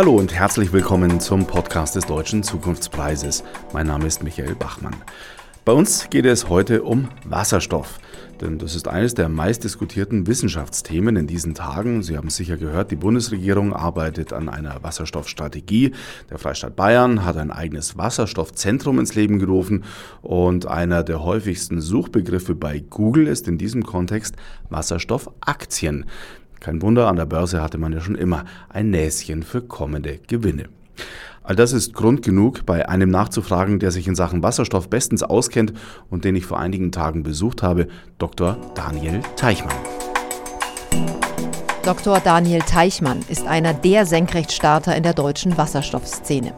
Hallo und herzlich willkommen zum Podcast des Deutschen Zukunftspreises. Mein Name ist Michael Bachmann. Bei uns geht es heute um Wasserstoff. Denn das ist eines der meistdiskutierten Wissenschaftsthemen in diesen Tagen. Sie haben sicher gehört, die Bundesregierung arbeitet an einer Wasserstoffstrategie. Der Freistaat Bayern hat ein eigenes Wasserstoffzentrum ins Leben gerufen. Und einer der häufigsten Suchbegriffe bei Google ist in diesem Kontext Wasserstoffaktien. Kein Wunder, an der Börse hatte man ja schon immer ein Näschen für kommende Gewinne. All das ist Grund genug, bei einem nachzufragen, der sich in Sachen Wasserstoff bestens auskennt und den ich vor einigen Tagen besucht habe, Dr. Daniel Teichmann. Dr. Daniel Teichmann ist einer der Senkrechtstarter in der deutschen Wasserstoffszene.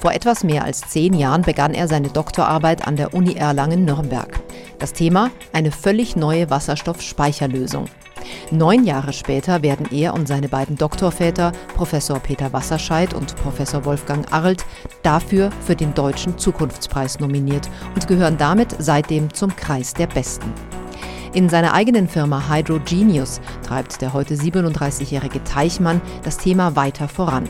Vor etwas mehr als zehn Jahren begann er seine Doktorarbeit an der Uni Erlangen-Nürnberg. Das Thema eine völlig neue Wasserstoffspeicherlösung. Neun Jahre später werden er und seine beiden Doktorväter, Professor Peter Wasserscheid und Professor Wolfgang Arlt, dafür für den Deutschen Zukunftspreis nominiert und gehören damit seitdem zum Kreis der Besten. In seiner eigenen Firma Hydrogenius treibt der heute 37-jährige Teichmann das Thema weiter voran.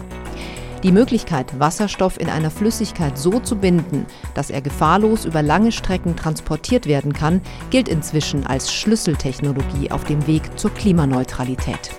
Die Möglichkeit, Wasserstoff in einer Flüssigkeit so zu binden, dass er gefahrlos über lange Strecken transportiert werden kann, gilt inzwischen als Schlüsseltechnologie auf dem Weg zur Klimaneutralität.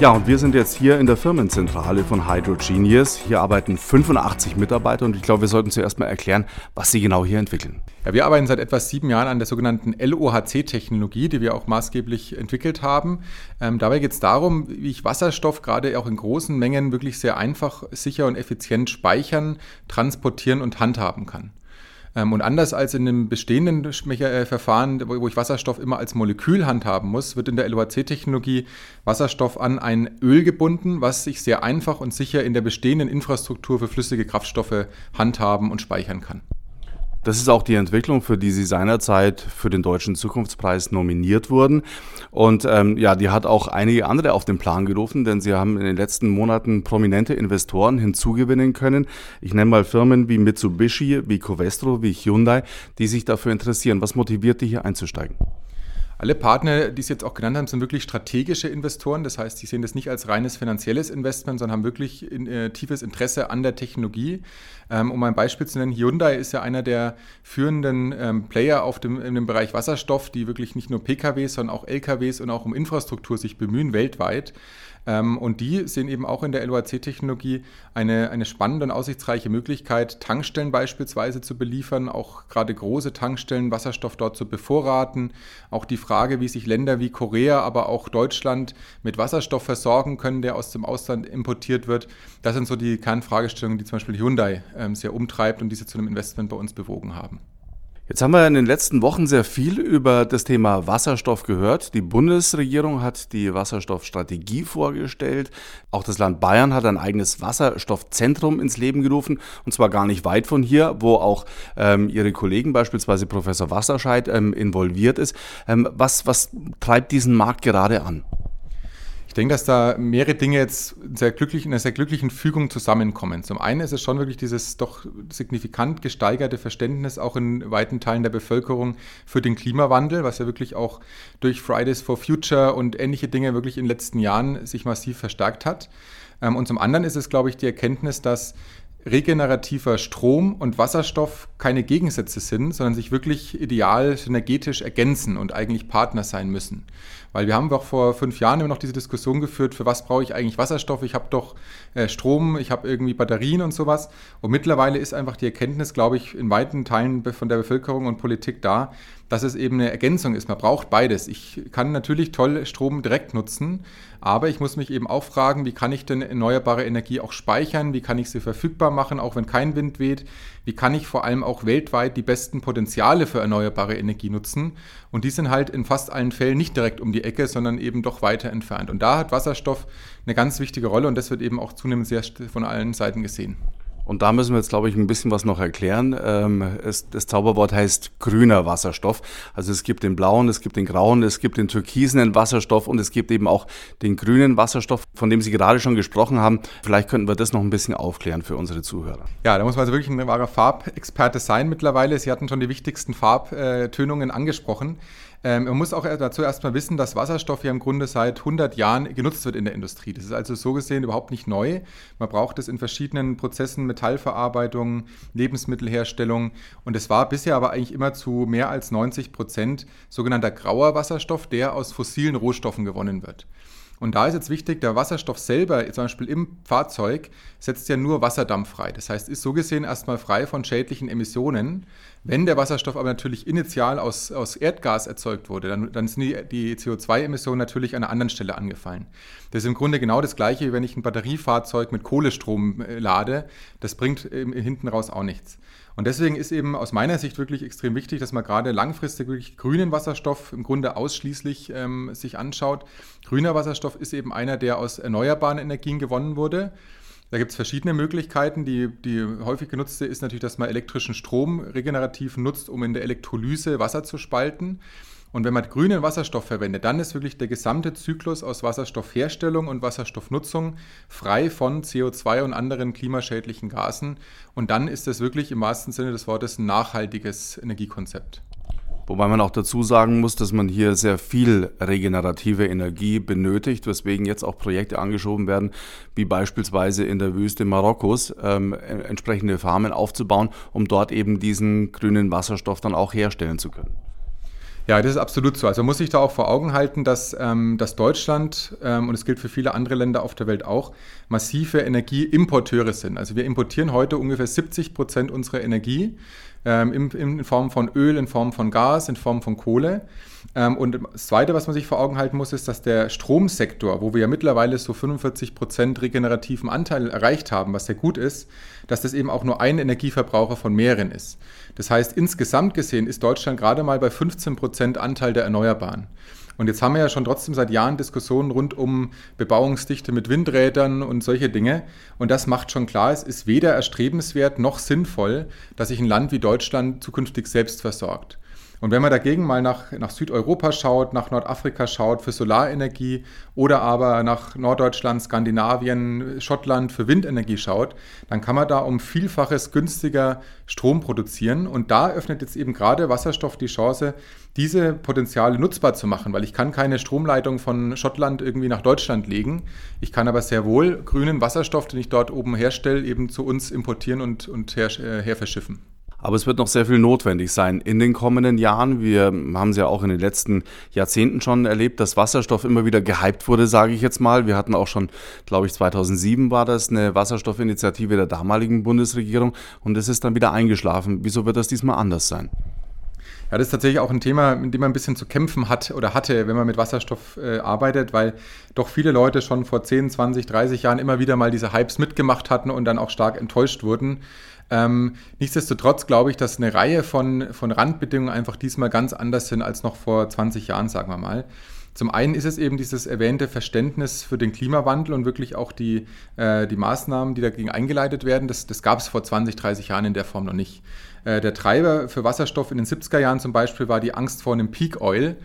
Ja, und wir sind jetzt hier in der Firmenzentrale von Hydrogenius. Hier arbeiten 85 Mitarbeiter und ich glaube, wir sollten zuerst mal erklären, was sie genau hier entwickeln. Ja, wir arbeiten seit etwa sieben Jahren an der sogenannten LOHC-Technologie, die wir auch maßgeblich entwickelt haben. Ähm, dabei geht es darum, wie ich Wasserstoff gerade auch in großen Mengen wirklich sehr einfach, sicher und effizient speichern, transportieren und handhaben kann. Ähm, und anders als in dem bestehenden äh, Verfahren, wo ich Wasserstoff immer als Molekül handhaben muss, wird in der LOHC-Technologie Wasserstoff an ein Öl gebunden, was sich sehr einfach und sicher in der bestehenden Infrastruktur für flüssige Kraftstoffe handhaben und speichern kann. Das ist auch die Entwicklung, für die Sie seinerzeit für den Deutschen Zukunftspreis nominiert wurden. Und ähm, ja, die hat auch einige andere auf den Plan gerufen, denn Sie haben in den letzten Monaten prominente Investoren hinzugewinnen können. Ich nenne mal Firmen wie Mitsubishi, wie Covestro, wie Hyundai, die sich dafür interessieren. Was motiviert die hier einzusteigen? Alle Partner, die Sie jetzt auch genannt haben, sind wirklich strategische Investoren. Das heißt, die sehen das nicht als reines finanzielles Investment, sondern haben wirklich in, äh, tiefes Interesse an der Technologie. Ähm, um ein Beispiel zu nennen, Hyundai ist ja einer der führenden ähm, Player auf dem, in dem Bereich Wasserstoff, die wirklich nicht nur PKWs, sondern auch LKWs und auch um Infrastruktur sich bemühen weltweit. Ähm, und die sehen eben auch in der LOAC-Technologie eine, eine spannende und aussichtsreiche Möglichkeit, Tankstellen beispielsweise zu beliefern, auch gerade große Tankstellen Wasserstoff dort zu bevorraten. Auch die Frage, wie sich Länder wie Korea, aber auch Deutschland mit Wasserstoff versorgen können, der aus dem Ausland importiert wird. Das sind so die Kernfragestellungen, die zum Beispiel Hyundai ähm, sehr umtreibt und diese zu einem Investment bei uns bewogen haben. Jetzt haben wir in den letzten Wochen sehr viel über das Thema Wasserstoff gehört. Die Bundesregierung hat die Wasserstoffstrategie vorgestellt. Auch das Land Bayern hat ein eigenes Wasserstoffzentrum ins Leben gerufen. Und zwar gar nicht weit von hier, wo auch ähm, Ihre Kollegen, beispielsweise Professor Wasserscheid, ähm, involviert ist. Ähm, was, was treibt diesen Markt gerade an? Ich denke, dass da mehrere Dinge jetzt sehr glücklich, in einer sehr glücklichen Fügung zusammenkommen. Zum einen ist es schon wirklich dieses doch signifikant gesteigerte Verständnis auch in weiten Teilen der Bevölkerung für den Klimawandel, was ja wirklich auch durch Fridays for Future und ähnliche Dinge wirklich in den letzten Jahren sich massiv verstärkt hat. Ähm, und zum anderen ist es, glaube ich, die Erkenntnis, dass regenerativer Strom und Wasserstoff keine Gegensätze sind, sondern sich wirklich ideal synergetisch ergänzen und eigentlich Partner sein müssen. Weil wir haben auch vor fünf Jahren immer noch diese Diskussion geführt, für was brauche ich eigentlich Wasserstoff? Ich habe doch äh, Strom, ich habe irgendwie Batterien und sowas. Und mittlerweile ist einfach die Erkenntnis, glaube ich, in weiten Teilen von der Bevölkerung und Politik da, dass es eben eine Ergänzung ist. Man braucht beides. Ich kann natürlich toll Strom direkt nutzen, aber ich muss mich eben auch fragen, wie kann ich denn erneuerbare Energie auch speichern? Wie kann ich sie verfügbar machen, auch wenn kein Wind weht? Wie kann ich vor allem auch weltweit die besten Potenziale für erneuerbare Energie nutzen? Und die sind halt in fast allen Fällen nicht direkt um die Ecke, sondern eben doch weiter entfernt. Und da hat Wasserstoff eine ganz wichtige Rolle und das wird eben auch zunehmend sehr von allen Seiten gesehen. Und da müssen wir jetzt, glaube ich, ein bisschen was noch erklären. Ähm, es, das Zauberwort heißt grüner Wasserstoff. Also es gibt den blauen, es gibt den grauen, es gibt den türkisenen Wasserstoff und es gibt eben auch den grünen Wasserstoff, von dem Sie gerade schon gesprochen haben. Vielleicht könnten wir das noch ein bisschen aufklären für unsere Zuhörer. Ja, da muss man also wirklich ein wahrer Farbexperte sein mittlerweile. Sie hatten schon die wichtigsten Farbtönungen angesprochen. Ähm, man muss auch dazu erstmal wissen, dass Wasserstoff ja im Grunde seit 100 Jahren genutzt wird in der Industrie. Das ist also so gesehen überhaupt nicht neu. Man braucht es in verschiedenen Prozessen, Metallverarbeitung, Lebensmittelherstellung. Und es war bisher aber eigentlich immer zu mehr als 90 Prozent sogenannter grauer Wasserstoff, der aus fossilen Rohstoffen gewonnen wird. Und da ist jetzt wichtig, der Wasserstoff selber, zum Beispiel im Fahrzeug, setzt ja nur Wasserdampf frei. Das heißt, ist so gesehen erstmal frei von schädlichen Emissionen. Wenn der Wasserstoff aber natürlich initial aus, aus Erdgas erzeugt wurde, dann, dann sind die, die CO2-Emissionen natürlich an einer anderen Stelle angefallen. Das ist im Grunde genau das Gleiche, wie wenn ich ein Batteriefahrzeug mit Kohlestrom äh, lade. Das bringt äh, hinten raus auch nichts. Und deswegen ist eben aus meiner Sicht wirklich extrem wichtig, dass man gerade langfristig wirklich grünen Wasserstoff im Grunde ausschließlich ähm, sich anschaut. Grüner Wasserstoff ist eben einer, der aus erneuerbaren Energien gewonnen wurde. Da gibt es verschiedene Möglichkeiten. Die, die häufig genutzte ist natürlich, dass man elektrischen Strom regenerativ nutzt, um in der Elektrolyse Wasser zu spalten. Und wenn man grünen Wasserstoff verwendet, dann ist wirklich der gesamte Zyklus aus Wasserstoffherstellung und Wasserstoffnutzung frei von CO2 und anderen klimaschädlichen Gasen. Und dann ist das wirklich im wahrsten Sinne des Wortes ein nachhaltiges Energiekonzept. Wobei man auch dazu sagen muss, dass man hier sehr viel regenerative Energie benötigt, weswegen jetzt auch Projekte angeschoben werden, wie beispielsweise in der Wüste Marokkos ähm, entsprechende Farmen aufzubauen, um dort eben diesen grünen Wasserstoff dann auch herstellen zu können. Ja, das ist absolut so. Also muss ich da auch vor Augen halten, dass, ähm, dass Deutschland, ähm, und es gilt für viele andere Länder auf der Welt auch, massive Energieimporteure sind. Also wir importieren heute ungefähr 70 Prozent unserer Energie ähm, in, in, Form von Öl, in Form von Gas, in Form von Kohle. Ähm, und das Zweite, was man sich vor Augen halten muss, ist, dass der Stromsektor, wo wir ja mittlerweile so 45 Prozent regenerativen Anteil erreicht haben, was sehr gut ist, dass das eben auch nur ein Energieverbraucher von mehreren ist. Das heißt, insgesamt gesehen ist Deutschland gerade mal bei 15 Prozent Anteil der Erneuerbaren. Und jetzt haben wir ja schon trotzdem seit Jahren Diskussionen rund um Bebauungsdichte mit Windrädern und solche Dinge. Und das macht schon klar, es ist weder erstrebenswert noch sinnvoll, dass sich ein Land wie Deutschland zukünftig selbst versorgt. Und wenn man dagegen mal nach, nach Südeuropa schaut, nach Nordafrika schaut für Solarenergie oder aber nach Norddeutschland, Skandinavien, Schottland für Windenergie schaut, dann kann man da um Vielfaches günstiger Strom produzieren. Und da öffnet jetzt eben gerade Wasserstoff die Chance, diese Potenziale nutzbar zu machen, weil ich kann keine Stromleitung von Schottland irgendwie nach Deutschland legen. Ich kann aber sehr wohl grünen Wasserstoff, den ich dort oben herstelle, eben zu uns importieren und, und her, äh, her verschiffen. Aber es wird noch sehr viel notwendig sein in den kommenden Jahren. Wir haben es ja auch in den letzten Jahrzehnten schon erlebt, dass Wasserstoff immer wieder gehypt wurde, sage ich jetzt mal. Wir hatten auch schon, glaube ich, 2007 war das eine Wasserstoffinitiative der damaligen Bundesregierung und es ist dann wieder eingeschlafen. Wieso wird das diesmal anders sein? Ja, das ist tatsächlich auch ein Thema, mit dem man ein bisschen zu kämpfen hat oder hatte, wenn man mit Wasserstoff äh, arbeitet, weil doch viele Leute schon vor 10, 20, 30 Jahren immer wieder mal diese Hypes mitgemacht hatten und dann auch stark enttäuscht wurden. Ähm, nichtsdestotrotz glaube ich, dass eine Reihe von, von Randbedingungen einfach diesmal ganz anders sind als noch vor 20 Jahren, sagen wir mal. Zum einen ist es eben dieses erwähnte Verständnis für den Klimawandel und wirklich auch die, äh, die Maßnahmen, die dagegen eingeleitet werden. Das, das gab es vor 20, 30 Jahren in der Form noch nicht. Äh, der Treiber für Wasserstoff in den 70er Jahren zum Beispiel war die Angst vor einem Peak Oil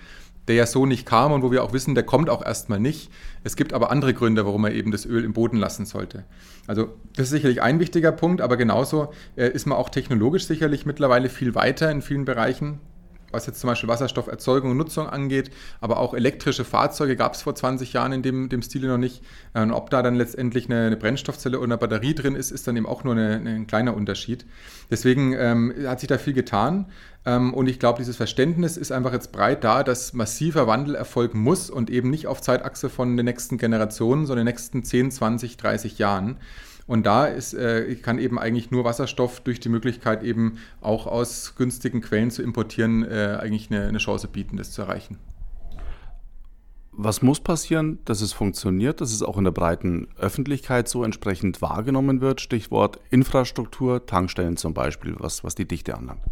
der ja so nicht kam und wo wir auch wissen, der kommt auch erstmal nicht. Es gibt aber andere Gründe, warum man eben das Öl im Boden lassen sollte. Also das ist sicherlich ein wichtiger Punkt, aber genauso äh, ist man auch technologisch sicherlich mittlerweile viel weiter in vielen Bereichen was jetzt zum Beispiel Wasserstofferzeugung und Nutzung angeht, aber auch elektrische Fahrzeuge gab es vor 20 Jahren in dem, dem Stile noch nicht. Und ob da dann letztendlich eine, eine Brennstoffzelle oder eine Batterie drin ist, ist dann eben auch nur eine, ein kleiner Unterschied. Deswegen ähm, hat sich da viel getan. Ähm, und ich glaube, dieses Verständnis ist einfach jetzt breit da, dass massiver Wandel erfolgen muss und eben nicht auf Zeitachse von den nächsten Generationen, sondern den nächsten 10, 20, 30 Jahren. Und da ist, äh, kann eben eigentlich nur Wasserstoff durch die Möglichkeit eben auch aus günstigen Quellen zu importieren, äh, eigentlich eine, eine Chance bieten, das zu erreichen. Was muss passieren, dass es funktioniert, dass es auch in der breiten Öffentlichkeit so entsprechend wahrgenommen wird? Stichwort Infrastruktur, Tankstellen zum Beispiel, was, was die Dichte anlangt.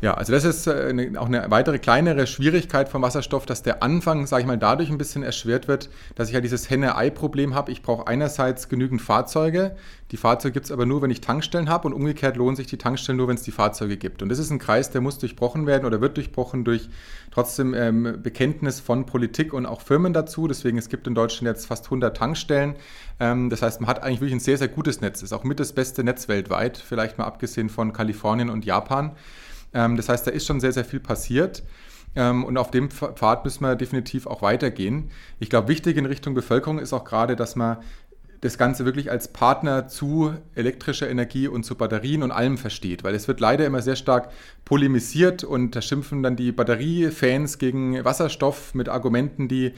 Ja, also das ist äh, auch eine weitere kleinere Schwierigkeit vom Wasserstoff, dass der Anfang, sage ich mal, dadurch ein bisschen erschwert wird, dass ich ja dieses Henne-Ei-Problem habe. Ich brauche einerseits genügend Fahrzeuge. Die Fahrzeuge gibt es aber nur, wenn ich Tankstellen habe und umgekehrt lohnen sich die Tankstellen nur, wenn es die Fahrzeuge gibt. Und das ist ein Kreis, der muss durchbrochen werden oder wird durchbrochen durch trotzdem ähm, Bekenntnis von Politik und auch Firmen dazu. Deswegen es gibt in Deutschland jetzt fast 100 Tankstellen. Ähm, das heißt, man hat eigentlich wirklich ein sehr, sehr gutes Netz. Ist auch mit das beste Netz weltweit, vielleicht mal abgesehen von Kalifornien und Japan. Ähm, das heißt, da ist schon sehr, sehr viel passiert. Ähm, und auf dem Pfad müssen wir definitiv auch weitergehen. Ich glaube, wichtig in Richtung Bevölkerung ist auch gerade, dass man das Ganze wirklich als Partner zu elektrischer Energie und zu Batterien und allem versteht. Weil es wird leider immer sehr stark polemisiert und da schimpfen dann die Batteriefans gegen Wasserstoff mit Argumenten, die äh,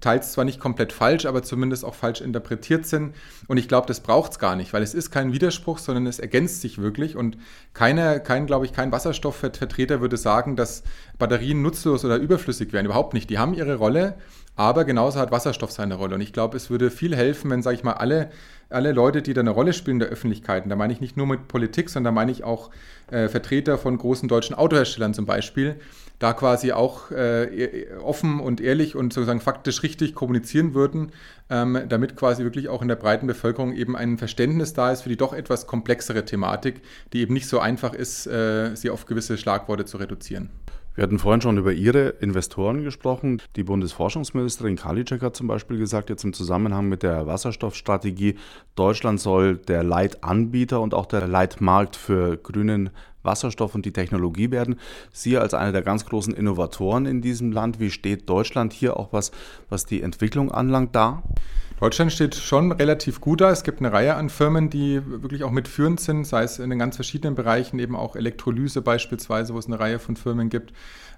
teils zwar nicht komplett falsch, aber zumindest auch falsch interpretiert sind. Und ich glaube, das braucht es gar nicht, weil es ist kein Widerspruch, sondern es ergänzt sich wirklich. Und keiner, kein, glaube ich, kein Wasserstoffvertreter würde sagen, dass Batterien nutzlos oder überflüssig wären. Überhaupt nicht. Die haben ihre Rolle. Aber genauso hat Wasserstoff seine Rolle. Und ich glaube, es würde viel helfen, wenn, sage ich mal, alle, alle Leute, die da eine Rolle spielen in der Öffentlichkeit, da meine ich nicht nur mit Politik, sondern da meine ich auch äh, Vertreter von großen deutschen Autoherstellern zum Beispiel, da quasi auch äh, e-, offen und ehrlich und sozusagen faktisch richtig kommunizieren würden, ähm, damit quasi wirklich auch in der breiten Bevölkerung eben ein Verständnis da ist für die doch etwas komplexere Thematik, die eben nicht so einfach ist, äh, sie auf gewisse Schlagworte zu reduzieren. Wir hatten vorhin schon über Ihre Investoren gesprochen. Die Bundesforschungsministerin Karliczek hat zum Beispiel gesagt, jetzt im Zusammenhang mit der Wasserstoffstrategie, Deutschland soll der Leitanbieter und auch der Leitmarkt für grünen Wasserstoff und die Technologie werden. Sie als einer der ganz großen Innovatoren in diesem Land, wie steht Deutschland hier auch was, was die Entwicklung anlangt da? Deutschland steht schon relativ gut da. Es gibt eine Reihe an Firmen, die wirklich auch mitführend sind, sei es in den ganz verschiedenen Bereichen, eben auch Elektrolyse beispielsweise, wo es eine Reihe von Firmen gibt.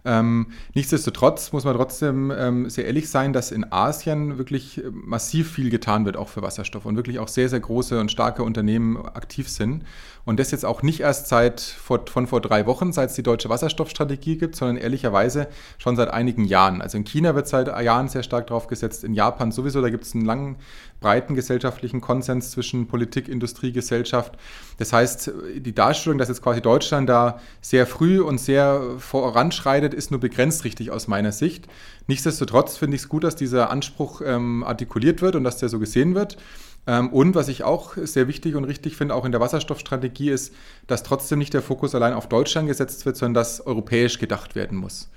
Ähm, nichtsdestotrotz muss man trotzdem ähm, sehr ehrlich sein, dass in Asien wirklich massiv viel getan wird, auch für Wasserstoff und wirklich auch sehr, sehr große und starke Unternehmen aktiv sind. Und das jetzt auch nicht erst seit vor, von vor drei Wochen, seit es die deutsche Wasserstoffstrategie gibt, sondern ehrlicherweise schon seit einigen Jahren. Also in China wird seit Jahren sehr stark drauf gesetzt, in Japan sowieso, da gibt es einen langen, breiten gesellschaftlichen Konsens zwischen Politik, Industrie, Gesellschaft. Das heißt, die Darstellung, dass jetzt quasi Deutschland da sehr früh und sehr voranschreitet, ist nur begrenzt richtig aus meiner Sicht. Nichtsdestotrotz finde ich es gut, dass dieser Anspruch ähm, artikuliert wird und dass der so gesehen wird. Ähm, und was ich auch sehr wichtig und richtig finde, auch in der Wasserstoffstrategie, ist, dass trotzdem nicht der Fokus allein auf Deutschland gesetzt wird, sondern dass europäisch gedacht werden muss.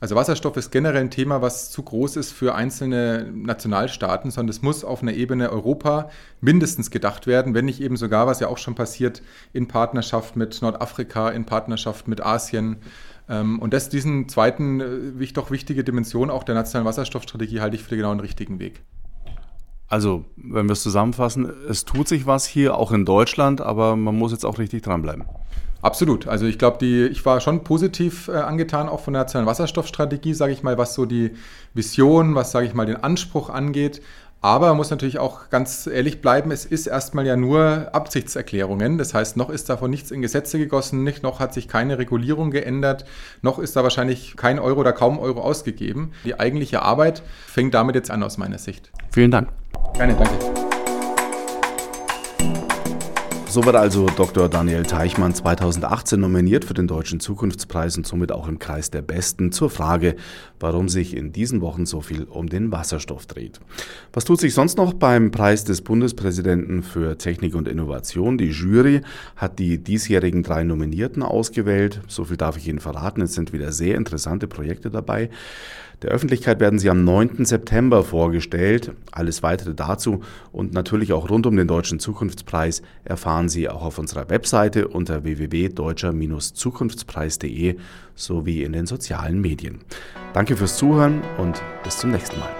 Also Wasserstoff ist generell ein Thema, was zu groß ist für einzelne Nationalstaaten, sondern es muss auf einer Ebene Europa mindestens gedacht werden, wenn nicht eben sogar, was ja auch schon passiert, in Partnerschaft mit Nordafrika, in Partnerschaft mit Asien. Ähm, und das, diesen zweiten, äh, doch wichtige Dimension auch der nationalen Wasserstoffstrategie halte ich für den richtigen Weg. Also, wenn wir es zusammenfassen, es tut sich was hier, auch in Deutschland, aber man muss jetzt auch richtig dranbleiben. Absolut. Also ich glaube, ich war schon positiv äh, angetan, auch von der nationalen Wasserstoffstrategie, sage ich mal, was so die Vision, was, sage ich mal, den Anspruch angeht. Aber man muss natürlich auch ganz ehrlich bleiben, es ist erstmal ja nur Absichtserklärungen. Das heißt, noch ist davon nichts in Gesetze gegossen, nicht, noch hat sich keine Regulierung geändert, noch ist da wahrscheinlich kein Euro oder kaum Euro ausgegeben. Die eigentliche Arbeit fängt damit jetzt an aus meiner Sicht. Vielen Dank. Gerne, danke. So wird also Dr. Daniel Teichmann 2018 nominiert für den Deutschen Zukunftspreis und somit auch im Kreis der Besten zur Frage, warum sich in diesen Wochen so viel um den Wasserstoff dreht. Was tut sich sonst noch beim Preis des Bundespräsidenten für Technik und Innovation? Die Jury hat die diesjährigen drei Nominierten ausgewählt. So viel darf ich Ihnen verraten. Es sind wieder sehr interessante Projekte dabei. Der Öffentlichkeit werden sie am 9. September vorgestellt. Alles weitere dazu und natürlich auch rund um den Deutschen Zukunftspreis erfahren Sie auch auf unserer Webseite unter www.deutscher-zukunftspreis.de sowie in den sozialen Medien. Danke fürs Zuhören und bis zum nächsten Mal.